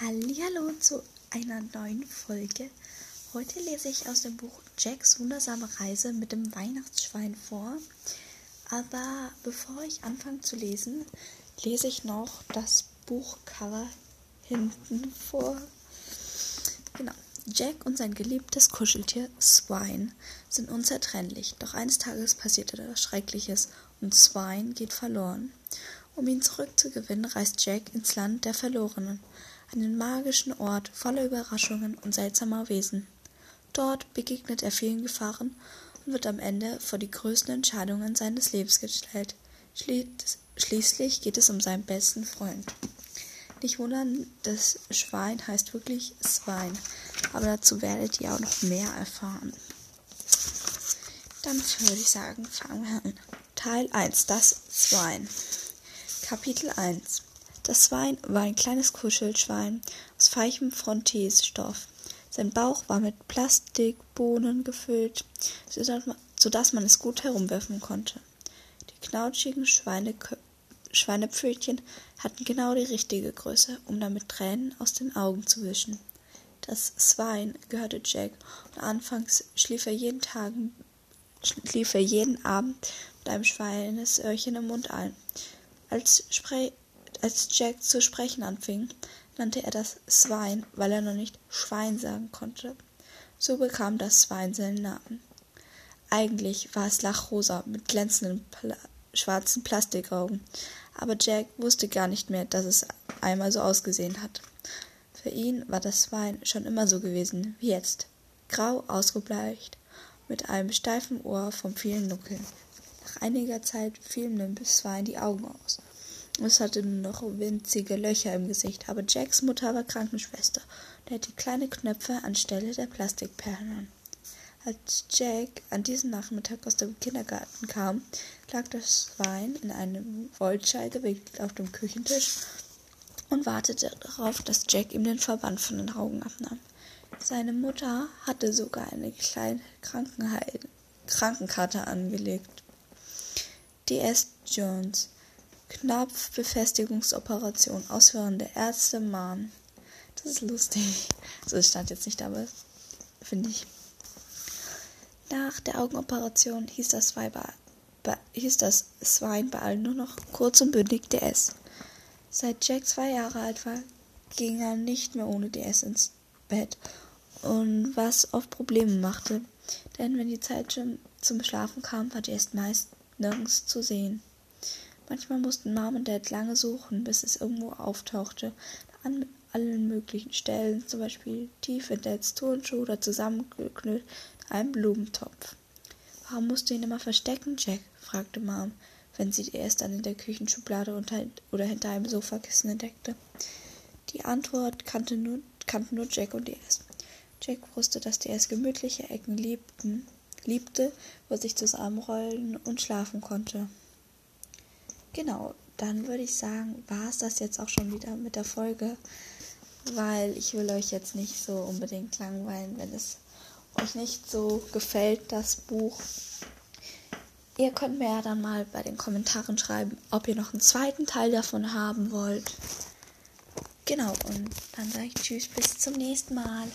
Hallo zu einer neuen Folge. Heute lese ich aus dem Buch Jacks wundersame Reise mit dem Weihnachtsschwein vor. Aber bevor ich anfange zu lesen, lese ich noch das Buchcover hinten vor. Genau. Jack und sein geliebtes Kuscheltier Swine sind unzertrennlich. Doch eines Tages passiert etwas Schreckliches und Swine geht verloren. Um ihn zurückzugewinnen, reist Jack ins Land der Verlorenen einen magischen Ort voller Überraschungen und seltsamer Wesen. Dort begegnet er vielen Gefahren und wird am Ende vor die größten Entscheidungen seines Lebens gestellt. Schließlich geht es um seinen besten Freund. Nicht wundern, das Schwein heißt wirklich Schwein, aber dazu werdet ihr auch noch mehr erfahren. Dann würde ich sagen, fangen wir an. Teil 1, das Schwein. Kapitel 1 das Schwein war ein kleines Kuschelschwein aus feichem Frontesestoff. Sein Bauch war mit Plastikbohnen gefüllt, sodass man es gut herumwerfen konnte. Die knautschigen Schweinekö Schweinepfötchen hatten genau die richtige Größe, um damit Tränen aus den Augen zu wischen. Das Schwein gehörte Jack und anfangs schlief er jeden Tag schlief er jeden Abend mit einem Schweinesöhrchen im Mund ein. Als, Spre als Jack zu sprechen anfing, nannte er das Schwein, weil er noch nicht Schwein sagen konnte. So bekam das Schwein seinen Namen. Eigentlich war es lachrosa mit glänzenden Pla schwarzen Plastikaugen, aber Jack wusste gar nicht mehr, dass es einmal so ausgesehen hat. Für ihn war das Schwein schon immer so gewesen wie jetzt, grau ausgebleicht, mit einem steifen Ohr vom vielen Nuckeln. Nach einiger Zeit fielen dem Schwein die Augen aus es hatte nur noch winzige Löcher im Gesicht, aber Jacks Mutter war Krankenschwester und hatte kleine Knöpfe anstelle der Plastikperlen. Als Jack an diesem Nachmittag aus dem Kindergarten kam, lag das Schwein in einem Wollschall gewickelt auf dem Küchentisch und wartete darauf, dass Jack ihm den Verband von den Augen abnahm. Seine Mutter hatte sogar eine kleine Krankenkarte angelegt. D.S. Jones Knopfbefestigungsoperation ausführende Ärzte mahnen. Das ist lustig. So, es stand jetzt nicht, aber finde ich. Nach der Augenoperation hieß das, Weiber, hieß das Swine bei allen nur noch kurz und bündig DS. Seit Jack zwei Jahre alt war, ging er nicht mehr ohne DS ins Bett. Und was oft Probleme machte, denn wenn die Zeit zum Schlafen kam, war DS meist nirgends zu sehen. Manchmal mussten Mom und Dad lange suchen, bis es irgendwo auftauchte, an allen möglichen Stellen, zum Beispiel tief in Dads Turnschuh oder zusammengeknüllt in einem Blumentopf. Warum musst du ihn immer verstecken, Jack? fragte Mom, wenn sie erst dann in der Küchenschublade oder hinter einem Sofakissen entdeckte. Die Antwort kannte nur, kannten nur Jack und DS. Jack wusste, dass DS gemütliche Ecken liebten, liebte, wo er sich zusammenrollen und schlafen konnte. Genau, dann würde ich sagen, war es das jetzt auch schon wieder mit der Folge, weil ich will euch jetzt nicht so unbedingt langweilen, wenn es euch nicht so gefällt, das Buch. Ihr könnt mir ja dann mal bei den Kommentaren schreiben, ob ihr noch einen zweiten Teil davon haben wollt. Genau, und dann sage ich Tschüss, bis zum nächsten Mal.